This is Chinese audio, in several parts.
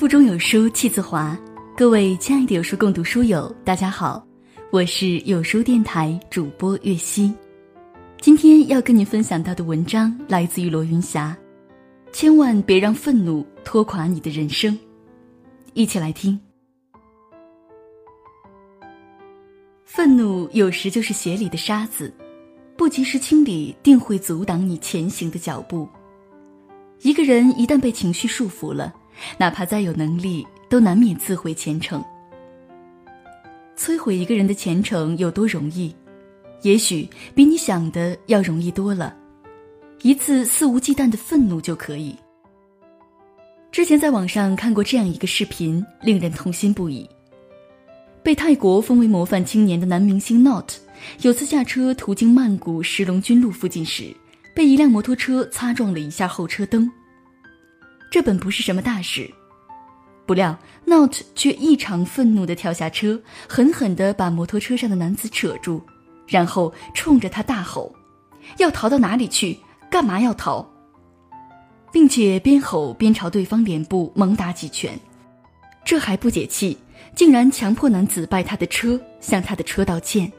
腹中有书气自华，各位亲爱的有书共读书友，大家好，我是有书电台主播月熙。今天要跟您分享到的文章来自于罗云霞，千万别让愤怒拖垮你的人生。一起来听。愤怒有时就是鞋里的沙子，不及时清理，定会阻挡你前行的脚步。一个人一旦被情绪束缚了，哪怕再有能力，都难免自毁前程。摧毁一个人的前程有多容易？也许比你想的要容易多了。一次肆无忌惮的愤怒就可以。之前在网上看过这样一个视频，令人痛心不已。被泰国封为模范青年的男明星 Not，有次下车途经曼谷石龙军路附近时，被一辆摩托车擦撞了一下后车灯。这本不是什么大事，不料 Not 却异常愤怒地跳下车，狠狠地把摩托车上的男子扯住，然后冲着他大吼：“要逃到哪里去？干嘛要逃？”并且边吼边朝对方脸部猛打几拳。这还不解气，竟然强迫男子拜他的车，向他的车道歉。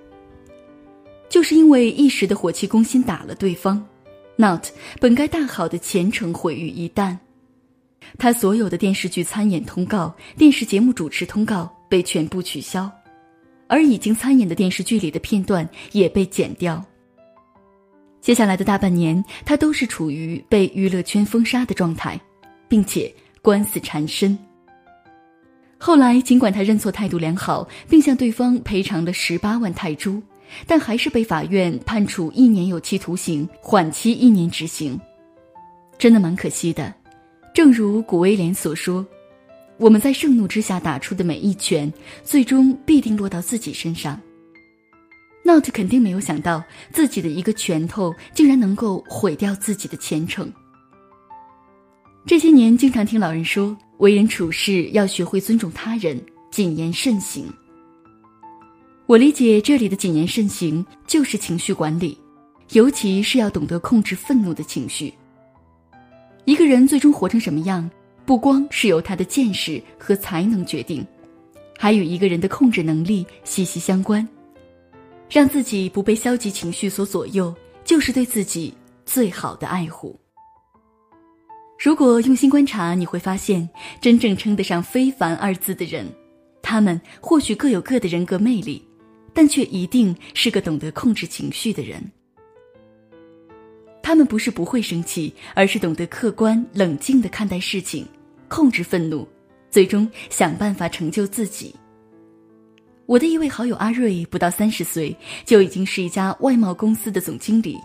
就是因为一时的火气攻心打了对方，Not 本该大好的前程毁于一旦。他所有的电视剧参演通告、电视节目主持通告被全部取消，而已经参演的电视剧里的片段也被剪掉。接下来的大半年，他都是处于被娱乐圈封杀的状态，并且官司缠身。后来，尽管他认错、态度良好，并向对方赔偿了十八万泰铢，但还是被法院判处一年有期徒刑，缓期一年执行。真的蛮可惜的。正如古威廉所说：“我们在盛怒之下打出的每一拳，最终必定落到自己身上。” Not 肯定没有想到，自己的一个拳头竟然能够毁掉自己的前程。这些年，经常听老人说，为人处事要学会尊重他人，谨言慎行。我理解这里的谨言慎行，就是情绪管理，尤其是要懂得控制愤怒的情绪。一个人最终活成什么样，不光是由他的见识和才能决定，还与一个人的控制能力息息相关。让自己不被消极情绪所左右，就是对自己最好的爱护。如果用心观察，你会发现，真正称得上“非凡”二字的人，他们或许各有各的人格魅力，但却一定是个懂得控制情绪的人。他们不是不会生气，而是懂得客观冷静地看待事情，控制愤怒，最终想办法成就自己。我的一位好友阿瑞，不到三十岁就已经是一家外贸公司的总经理。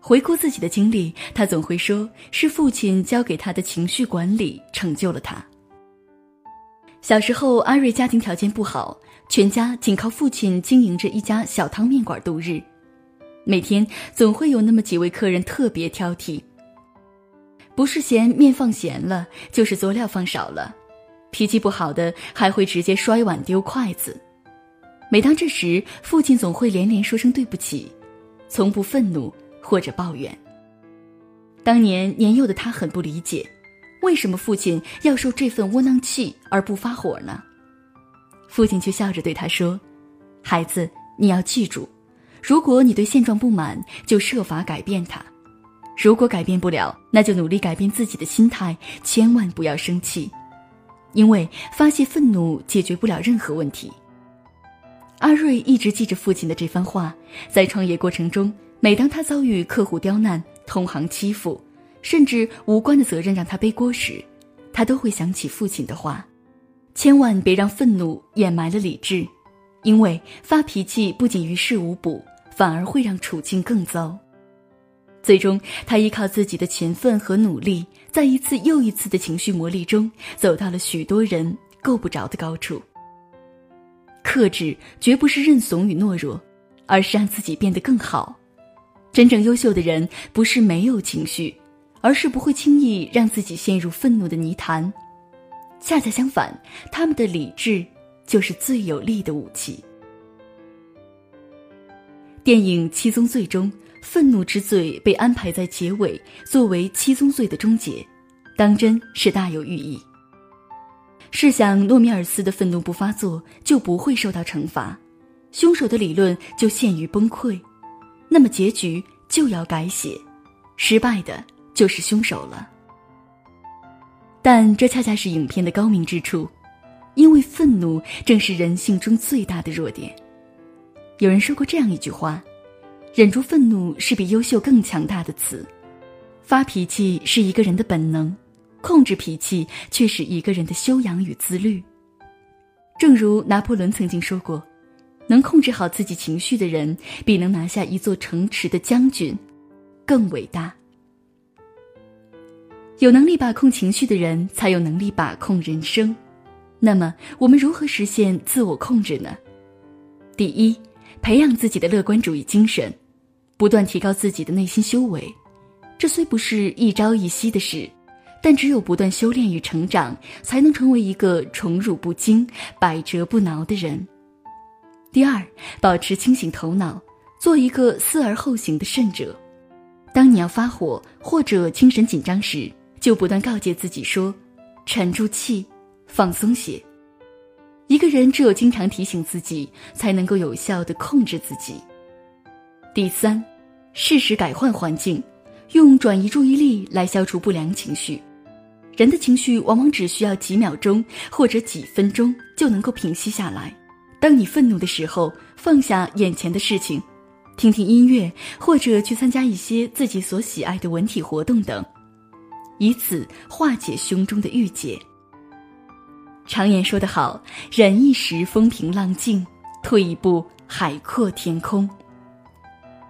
回顾自己的经历，他总会说是父亲教给他的情绪管理成就了他。小时候，阿瑞家庭条件不好，全家仅靠父亲经营着一家小汤面馆度日。每天总会有那么几位客人特别挑剔，不是嫌面放咸了，就是佐料放少了，脾气不好的还会直接摔碗丢筷子。每当这时，父亲总会连连说声对不起，从不愤怒或者抱怨。当年年幼的他很不理解，为什么父亲要受这份窝囊气而不发火呢？父亲却笑着对他说：“孩子，你要记住。”如果你对现状不满，就设法改变它；如果改变不了，那就努力改变自己的心态，千万不要生气，因为发泄愤怒解决不了任何问题。阿瑞一直记着父亲的这番话，在创业过程中，每当他遭遇客户刁难、同行欺负，甚至无关的责任让他背锅时，他都会想起父亲的话：千万别让愤怒掩埋了理智，因为发脾气不仅于事无补。反而会让处境更糟。最终，他依靠自己的勤奋和努力，在一次又一次的情绪磨砺中，走到了许多人够不着的高处。克制绝不是认怂与懦弱，而是让自己变得更好。真正优秀的人，不是没有情绪，而是不会轻易让自己陷入愤怒的泥潭。恰恰相反，他们的理智就是最有力的武器。电影《七宗罪》中，愤怒之罪被安排在结尾，作为七宗罪的终结，当真是大有寓意。试想，诺米尔斯的愤怒不发作，就不会受到惩罚，凶手的理论就陷于崩溃，那么结局就要改写，失败的就是凶手了。但这恰恰是影片的高明之处，因为愤怒正是人性中最大的弱点。有人说过这样一句话：“忍住愤怒是比优秀更强大的词。”发脾气是一个人的本能。控制脾气却是一个人的修养与自律。正如拿破仑曾经说过：“能控制好自己情绪的人，比能拿下一座城池的将军更伟大。”有能力把控情绪的人，才有能力把控人生。那么，我们如何实现自我控制呢？第一，培养自己的乐观主义精神，不断提高自己的内心修为。这虽不是一朝一夕的事。但只有不断修炼与成长，才能成为一个宠辱不惊、百折不挠的人。第二，保持清醒头脑，做一个思而后行的慎者。当你要发火或者精神紧张时，就不断告诫自己说：“沉住气，放松些。”一个人只有经常提醒自己，才能够有效的控制自己。第三，适时改换环境，用转移注意力来消除不良情绪。人的情绪往往只需要几秒钟或者几分钟就能够平息下来。当你愤怒的时候，放下眼前的事情，听听音乐，或者去参加一些自己所喜爱的文体活动等，以此化解胸中的郁结。常言说得好：“忍一时风平浪静，退一步海阔天空。”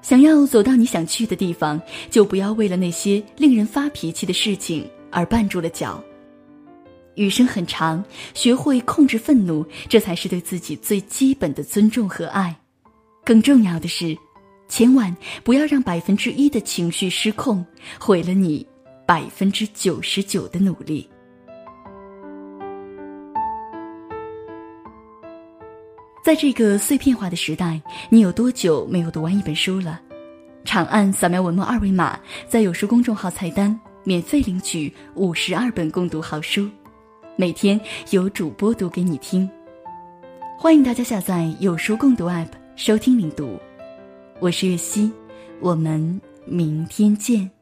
想要走到你想去的地方，就不要为了那些令人发脾气的事情。而绊住了脚。余生很长，学会控制愤怒，这才是对自己最基本的尊重和爱。更重要的是，千万不要让百分之一的情绪失控，毁了你百分之九十九的努力。在这个碎片化的时代，你有多久没有读完一本书了？长按扫描文末二维码，在有书公众号菜单。免费领取五十二本共读好书，每天有主播读给你听。欢迎大家下载有书共读 App 收听领读。我是月溪，我们明天见。